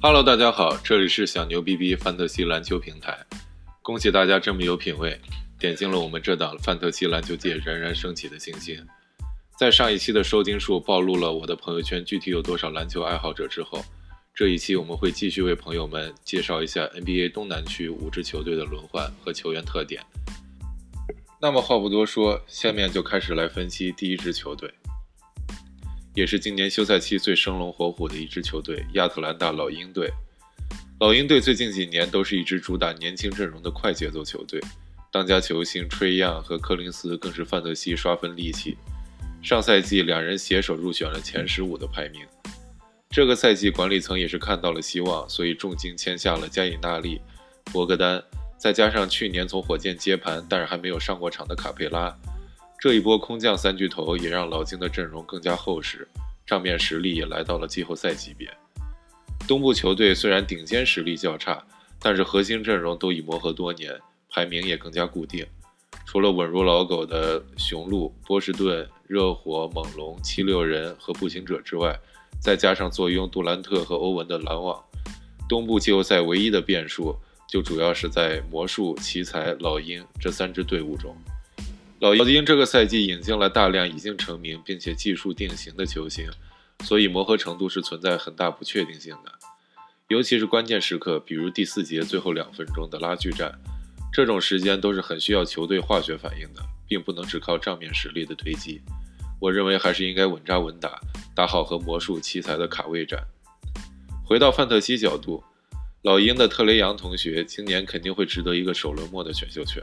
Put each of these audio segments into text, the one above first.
Hello，大家好，这里是小牛逼逼范特西篮球平台。恭喜大家这么有品位，点进了我们这档范特西篮球界冉冉升起的星星。在上一期的收听数暴露了我的朋友圈具体有多少篮球爱好者之后，这一期我们会继续为朋友们介绍一下 NBA 东南区五支球队的轮换和球员特点。那么话不多说，下面就开始来分析第一支球队。也是今年休赛期最生龙活虎的一支球队——亚特兰大老鹰队。老鹰队最近几年都是一支主打年轻阵容的快节奏球队，当家球星吹样和柯林斯更是范特西刷分利器。上赛季两人携手入选了前十五的排名。这个赛季管理层也是看到了希望，所以重金签下了加里纳利、博格丹，再加上去年从火箭接盘但是还没有上过场的卡佩拉。这一波空降三巨头也让老金的阵容更加厚实，账面实力也来到了季后赛级别。东部球队虽然顶尖实力较差，但是核心阵容都已磨合多年，排名也更加固定。除了稳如老狗的雄鹿、波士顿、热火、猛龙、七六人和步行者之外，再加上坐拥杜兰特和欧文的篮网，东部季后赛唯一的变数就主要是在魔术、奇才、老鹰这三支队伍中。老鹰这个赛季引进了大量已经成名并且技术定型的球星，所以磨合程度是存在很大不确定性的。尤其是关键时刻，比如第四节最后两分钟的拉锯战，这种时间都是很需要球队化学反应的，并不能只靠账面实力的推击。我认为还是应该稳扎稳打，打好和魔术奇才的卡位战。回到范特西角度，老鹰的特雷杨同学今年肯定会值得一个首轮末的选秀权。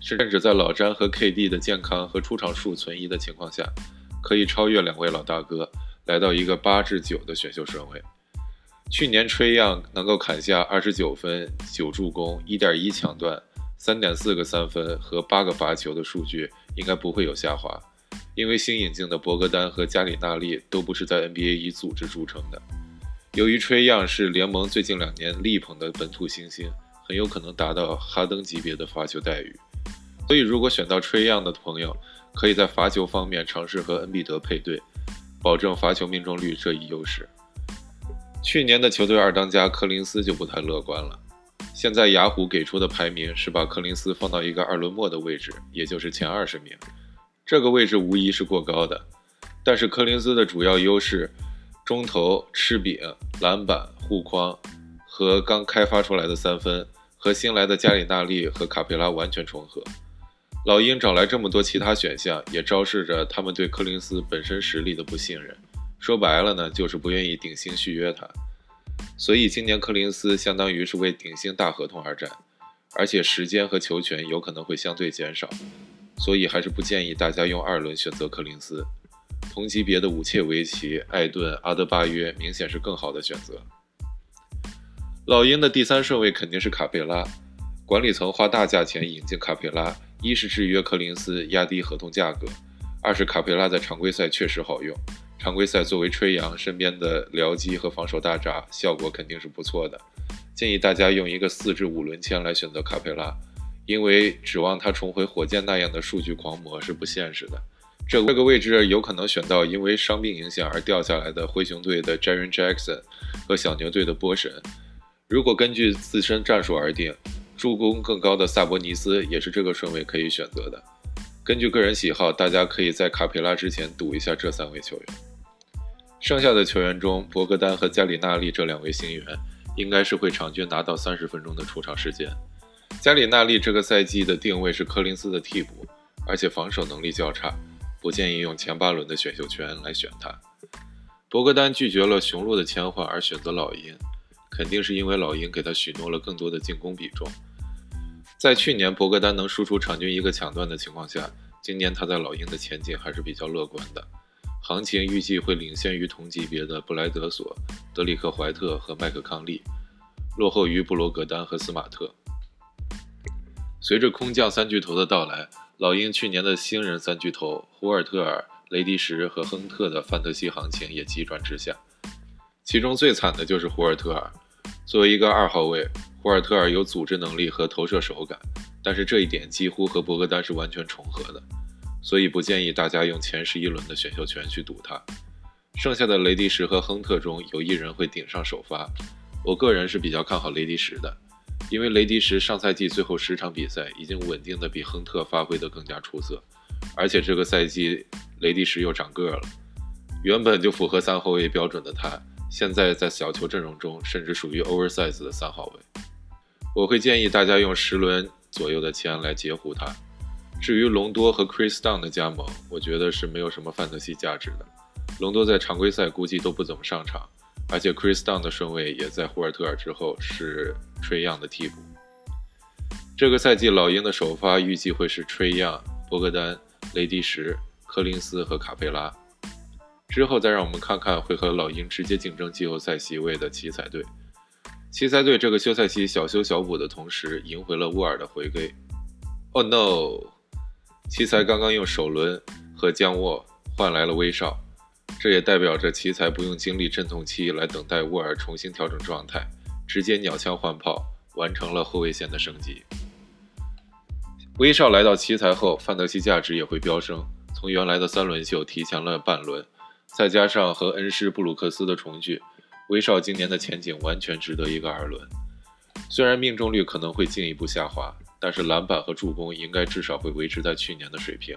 甚至在老詹和 KD 的健康和出场数存疑的情况下，可以超越两位老大哥，来到一个八至九的选秀顺位。去年吹样能够砍下二十九分、九助攻、一点一抢断、三点四个三分和八个罚球的数据，应该不会有下滑。因为新引进的博格丹和加里纳利都不是在 NBA 以组织著称的。由于吹样是联盟最近两年力捧的本土新星，很有可能达到哈登级别的罚球待遇。所以，如果选到吹样的朋友，可以在罚球方面尝试和恩比德配对，保证罚球命中率这一优势。去年的球队二当家柯林斯就不太乐观了。现在雅虎给出的排名是把柯林斯放到一个二轮末的位置，也就是前二十名。这个位置无疑是过高的。但是柯林斯的主要优势，中投、吃饼、篮板、护框和刚开发出来的三分，和新来的加里纳利和卡佩拉完全重合。老鹰找来这么多其他选项，也昭示着他们对柯林斯本身实力的不信任。说白了呢，就是不愿意顶薪续约他。所以今年柯林斯相当于是为顶薪大合同而战，而且时间和球权有可能会相对减少。所以还是不建议大家用二轮选择柯林斯。同级别的武切维奇、艾顿、阿德巴约明显是更好的选择。老鹰的第三顺位肯定是卡佩拉，管理层花大价钱引进卡佩拉。一是制约柯林斯，压低合同价格；二是卡佩拉在常规赛确实好用，常规赛作为吹杨身边的僚机和防守大闸，效果肯定是不错的。建议大家用一个四至五轮签来选择卡佩拉，因为指望他重回火箭那样的数据狂魔是不现实的。这这个位置有可能选到因为伤病影响而掉下来的灰熊队的 Jaren Jackson 和小牛队的波神。如果根据自身战术而定。助攻更高的萨博尼斯也是这个顺位可以选择的。根据个人喜好，大家可以在卡佩拉之前赌一下这三位球员。剩下的球员中，博格丹和加里纳利这两位新援应该是会场均拿到三十分钟的出场时间。加里纳利这个赛季的定位是柯林斯的替补，而且防守能力较差，不建议用前八轮的选秀权来选他。博格丹拒绝了雄鹿的签换而选择老鹰。肯定是因为老鹰给他许诺了更多的进攻比重。在去年博格丹能输出场均一个抢断的情况下，今年他在老鹰的前景还是比较乐观的。行情预计会领先于同级别的布莱德索、德里克怀特和麦克康利，落后于布罗格丹和斯马特。随着空降三巨头的到来，老鹰去年的新人三巨头胡尔特尔、雷迪什和亨特的范特西行情也急转直下。其中最惨的就是胡尔特尔。作为一个二号位，霍尔特尔有组织能力和投射手感，但是这一点几乎和博格丹是完全重合的，所以不建议大家用前十一轮的选秀权去赌他。剩下的雷迪什和亨特中有一人会顶上首发，我个人是比较看好雷迪什的，因为雷迪什上赛季最后十场比赛已经稳定的比亨特发挥的更加出色，而且这个赛季雷迪什又长个了，原本就符合三后卫标准的他，现在在小球阵容中甚至属于 oversize 的三号位。我会建议大家用十轮左右的钱来截胡他。至于隆多和 Chris Dunn 的加盟，我觉得是没有什么范特西价值的。隆多在常规赛估计都不怎么上场。而且，Chris Dunn 的顺位也在霍尔特尔之后，是 Trey Young 的替补。这个赛季，老鹰的首发预计会是 Trey Young、博格丹、雷迪什、柯林斯和卡佩拉。之后再让我们看看会和老鹰直接竞争季后赛席位的奇才队。奇才队这个休赛期小修小补的同时，赢回了沃尔的回归。Oh no！奇才刚刚用首轮和江沃换来了威少。这也代表着奇才不用经历阵痛期来等待沃尔重新调整状态，直接鸟枪换炮完成了后卫线的升级。威少来到奇才后，范德西价值也会飙升，从原来的三轮秀提前了半轮，再加上和恩师布鲁克斯的重聚，威少今年的前景完全值得一个二轮。虽然命中率可能会进一步下滑，但是篮板和助攻应该至少会维持在去年的水平。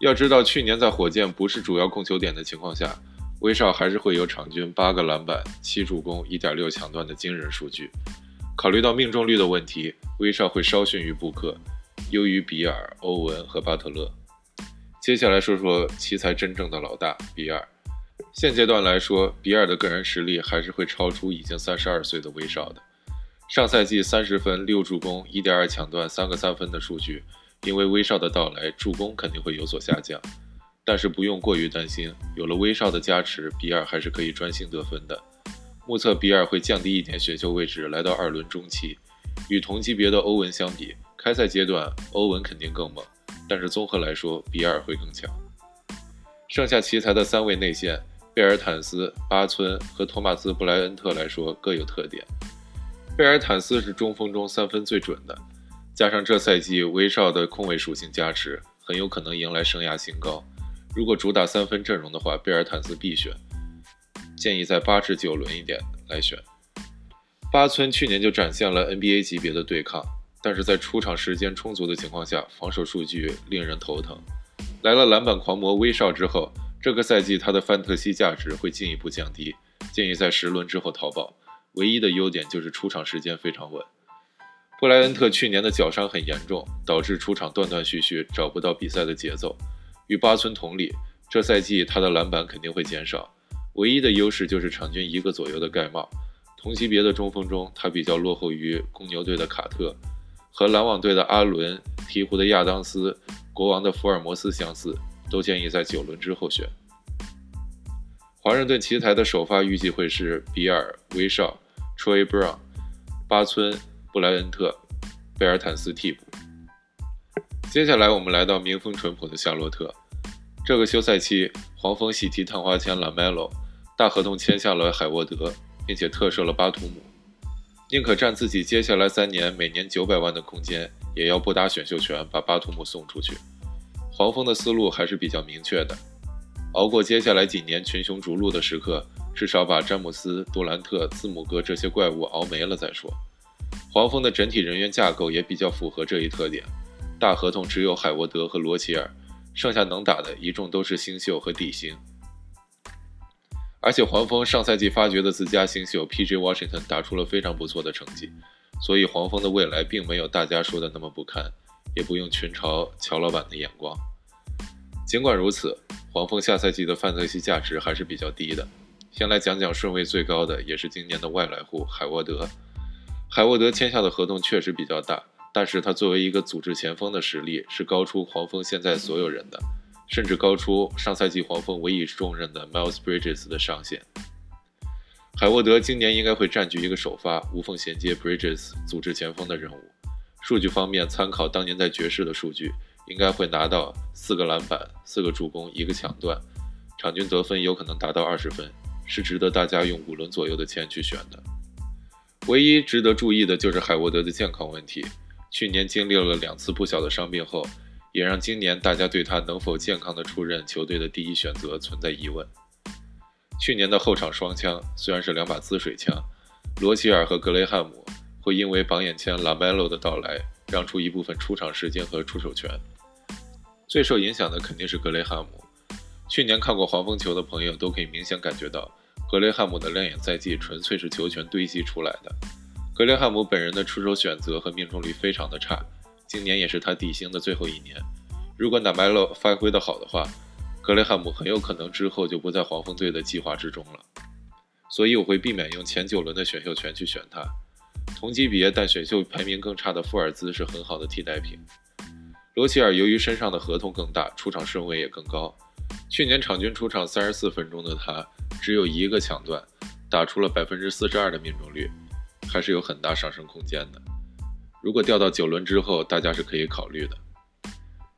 要知道，去年在火箭不是主要控球点的情况下，威少还是会有场均八个篮板、七助攻、一点六抢断的惊人数据。考虑到命中率的问题，威少会稍逊于布克，优于比尔、欧文和巴特勒。接下来说说奇才真正的老大比尔。现阶段来说，比尔的个人实力还是会超出已经三十二岁的威少的。上赛季三十分、六助攻、一点二抢断、三个三分的数据。因为威少的到来，助攻肯定会有所下降，但是不用过于担心，有了威少的加持，比尔还是可以专心得分的。目测比尔会降低一点选秀位置，来到二轮中期。与同级别的欧文相比，开赛阶段欧文肯定更猛，但是综合来说，比尔会更强。剩下奇才的三位内线，贝尔坦斯、巴村和托马斯布莱恩特来说各有特点。贝尔坦斯是中锋中三分最准的。加上这赛季威少的控卫属性加持，很有可能迎来生涯新高。如果主打三分阵容的话，贝尔坦斯必选，建议在八至九轮一点来选。八村去年就展现了 NBA 级别的对抗，但是在出场时间充足的情况下，防守数据令人头疼。来了篮板狂魔威少之后，这个赛季他的范特西价值会进一步降低，建议在十轮之后淘宝。唯一的优点就是出场时间非常稳。布莱恩特去年的脚伤很严重，导致出场断断续续，找不到比赛的节奏。与巴村同理，这赛季他的篮板肯定会减少，唯一的优势就是场均一个左右的盖帽。同级别的中锋中，他比较落后于公牛队的卡特，和篮网队的阿伦、鹈鹕的亚当斯、国王的福尔摩斯相似，都建议在九轮之后选。华盛顿奇才的首发预计会是比尔、威少、Troy Brown、巴村。布莱恩特、贝尔坦斯替补。接下来我们来到民风淳朴的夏洛特。这个休赛期，黄蜂喜提探花签拉梅洛，大合同签下了海沃德，并且特赦了巴图姆，宁可占自己接下来三年每年九百万的空间，也要不打选秀权把巴图姆送出去。黄蜂的思路还是比较明确的，熬过接下来几年群雄逐鹿的时刻，至少把詹姆斯、杜兰特、字母哥这些怪物熬没了再说。黄蜂的整体人员架构也比较符合这一特点，大合同只有海沃德和罗齐尔，剩下能打的一众都是新秀和底薪。而且黄蜂上赛季发掘的自家新秀 P.J. Washington 打出了非常不错的成绩，所以黄蜂的未来并没有大家说的那么不堪，也不用群嘲乔老板的眼光。尽管如此，黄蜂下赛季的范特西价值还是比较低的。先来讲讲顺位最高的，也是今年的外来户海沃德。海沃德签下的合同确实比较大，但是他作为一个组织前锋的实力是高出黄蜂现在所有人的，甚至高出上赛季黄蜂委以重任的 Miles Bridges 的上限。海沃德今年应该会占据一个首发，无缝衔接 Bridges 组织前锋的任务。数据方面，参考当年在爵士的数据，应该会拿到四个篮板、四个助攻、一个抢断，场均得分有可能达到二十分，是值得大家用五轮左右的钱去选的。唯一值得注意的就是海沃德的健康问题。去年经历了两次不小的伤病后，也让今年大家对他能否健康的出任球队的第一选择存在疑问。去年的后场双枪虽然是两把滋水枪，罗齐尔和格雷汉姆会因为榜眼签拉梅洛的到来，让出一部分出场时间和出手权。最受影响的肯定是格雷汉姆。去年看过黄蜂球的朋友都可以明显感觉到，格雷汉姆的亮眼赛季纯粹是球权堆积出来的。格雷汉姆本人的出手选择和命中率非常的差，今年也是他底薪的最后一年。如果纳梅洛发挥的好的话，格雷汉姆很有可能之后就不在黄蜂队的计划之中了。所以我会避免用前九轮的选秀权去选他。同级别但选秀排名更差的富尔兹是很好的替代品。罗齐尔由于身上的合同更大，出场顺位也更高。去年场均出场三十四分钟的他，只有一个抢断，打出了百分之四十二的命中率，还是有很大上升空间的。如果掉到九轮之后，大家是可以考虑的。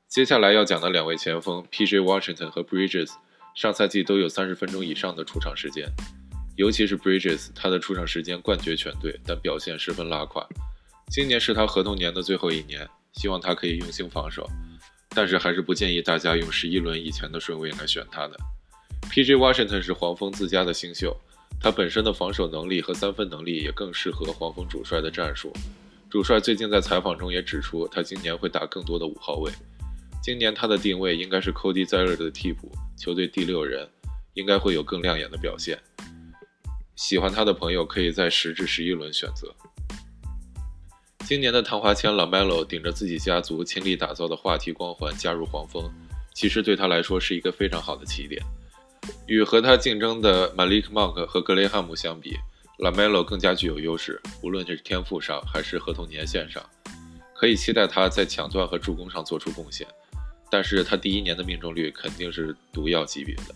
接下来要讲的两位前锋 P.J. Washington 和 Bridges，上赛季都有三十分钟以上的出场时间，尤其是 Bridges，他的出场时间冠绝全队，但表现十分拉胯。今年是他合同年的最后一年，希望他可以用心防守。但是还是不建议大家用十一轮以前的顺位来选他的。P.J. Washington 是黄蜂自家的新秀，他本身的防守能力和三分能力也更适合黄蜂主帅的战术。主帅最近在采访中也指出，他今年会打更多的五号位。今年他的定位应该是 Cody Zeller 的替补，球队第六人，应该会有更亮眼的表现。喜欢他的朋友可以在十至十一轮选择。今年的昙花签 LaMelo 顶着自己家族倾力打造的话题光环加入黄蜂，其实对他来说是一个非常好的起点。与和他竞争的 Malik Monk 和格雷汉姆相比，LaMelo 更加具有优势，无论是天赋上还是合同年限上，可以期待他在抢断和助攻上做出贡献。但是他第一年的命中率肯定是毒药级别的，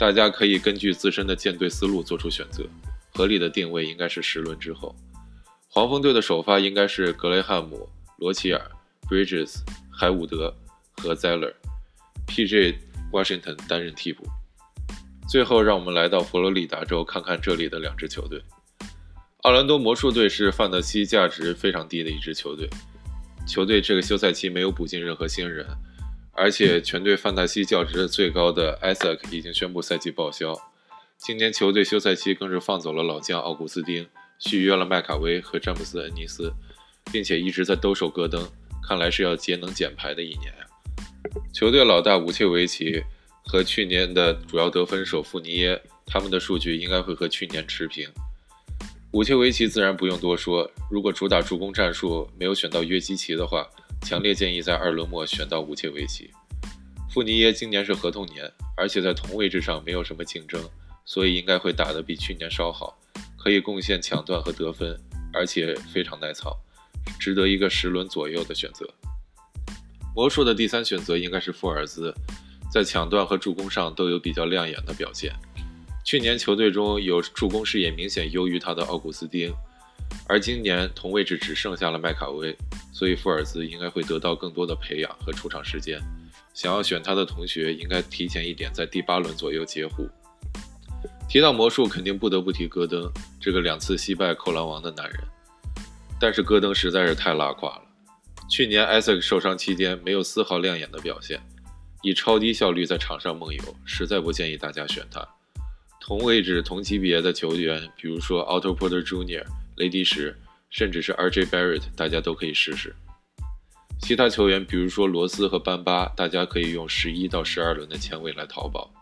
大家可以根据自身的舰队思路做出选择，合理的定位应该是十轮之后。黄蜂队的首发应该是格雷汉姆、罗齐尔、Bridges、海伍德和 Zeller，P.J. Washington 担任替补。最后，让我们来到佛罗里达州看看这里的两支球队。奥兰多魔术队是范德西价值非常低的一支球队，球队这个休赛期没有补进任何新人，而且全队范德西价值最高的 Isaac 已经宣布赛季报销。今年球队休赛期更是放走了老将奥古斯丁。续约了麦卡威和詹姆斯·恩尼斯，并且一直在兜售戈登，看来是要节能减排的一年呀。球队老大武切维奇和去年的主要得分手富尼耶，他们的数据应该会和去年持平。武切维奇自然不用多说，如果主打助攻战术没有选到约基奇的话，强烈建议在二轮末选到武切维奇。富尼耶今年是合同年，而且在同位置上没有什么竞争，所以应该会打得比去年稍好。可以贡献抢断和得分，而且非常耐操，值得一个十轮左右的选择。魔术的第三选择应该是富尔兹，在抢断和助攻上都有比较亮眼的表现。去年球队中有助攻视野明显优于他的奥古斯丁，而今年同位置只剩下了麦卡威，所以富尔兹应该会得到更多的培养和出场时间。想要选他的同学应该提前一点，在第八轮左右截胡。提到魔术，肯定不得不提戈登这个两次惜败扣篮王的男人。但是戈登实在是太拉胯了。去年艾塞克受伤期间没有丝毫亮眼的表现，以超低效率在场上梦游，实在不建议大家选他。同位置、同级别的球员，比如说 Otto Porter Jr.、雷迪什，甚至是 R.J. Barrett，大家都可以试试。其他球员，比如说罗斯和班巴，大家可以用十一到十二轮的前卫来淘宝。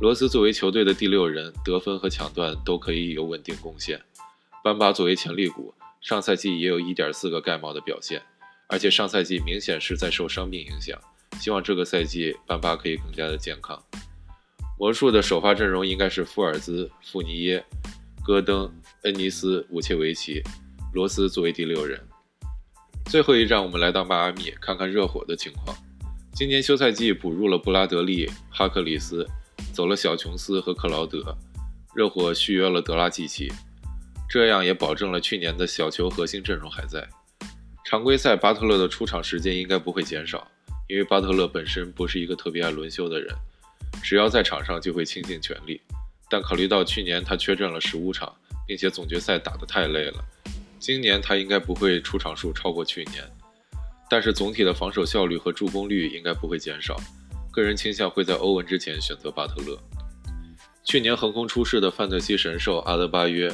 罗斯作为球队的第六人，得分和抢断都可以有稳定贡献。班巴作为潜力股，上赛季也有一点四个盖帽的表现，而且上赛季明显是在受伤病影响。希望这个赛季班巴可以更加的健康。魔术的首发阵容应该是富尔兹、富尼耶、戈登、恩尼斯、武切维奇、罗斯作为第六人。最后一站，我们来到迈阿密看看热火的情况。今年休赛季补入了布拉德利、哈克里斯。走了小琼斯和克劳德，热火续约了德拉季奇，这样也保证了去年的小球核心阵容还在。常规赛巴特勒的出场时间应该不会减少，因为巴特勒本身不是一个特别爱轮休的人，只要在场上就会倾尽全力。但考虑到去年他缺阵了十五场，并且总决赛打得太累了，今年他应该不会出场数超过去年。但是总体的防守效率和助攻率应该不会减少。个人倾向会在欧文之前选择巴特勒。去年横空出世的范特西神兽阿德巴约，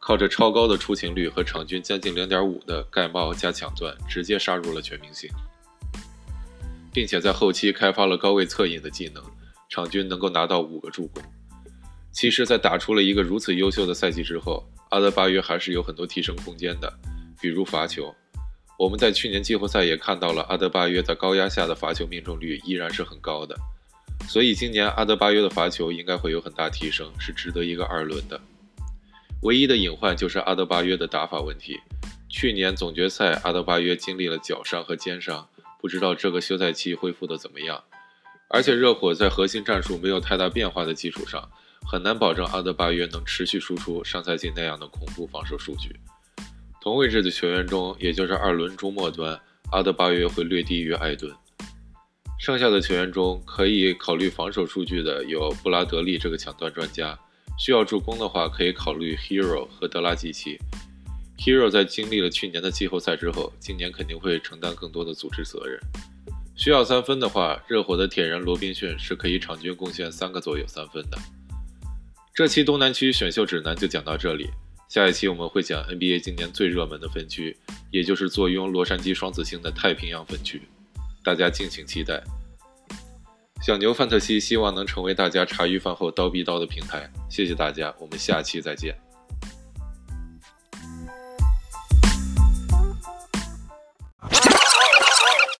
靠着超高的出勤率和场均将近零点五的盖帽加抢断，直接杀入了全明星，并且在后期开发了高位策应的技能，场均能够拿到五个助攻。其实，在打出了一个如此优秀的赛季之后，阿德巴约还是有很多提升空间的，比如罚球。我们在去年季后赛也看到了阿德巴约在高压下的罚球命中率依然是很高的，所以今年阿德巴约的罚球应该会有很大提升，是值得一个二轮的。唯一的隐患就是阿德巴约的打法问题。去年总决赛阿德巴约经历了脚伤和肩伤，不知道这个休赛期恢复的怎么样。而且热火在核心战术没有太大变化的基础上，很难保证阿德巴约能持续输出上赛季那样的恐怖防守数据。同位置的球员中，也就是二轮中末端，阿德巴约会略低于艾顿。剩下的球员中，可以考虑防守数据的有布拉德利这个抢断专家。需要助攻的话，可以考虑 Hero 和德拉季奇。Hero 在经历了去年的季后赛之后，今年肯定会承担更多的组织责任。需要三分的话，热火的铁人罗宾逊是可以场均贡献三个左右三分的。这期东南区选秀指南就讲到这里。下一期我们会讲 NBA 今年最热门的分区，也就是坐拥洛杉矶双子星的太平洋分区，大家敬请期待。小牛范特西希望能成为大家茶余饭后叨逼叨的平台，谢谢大家，我们下期再见。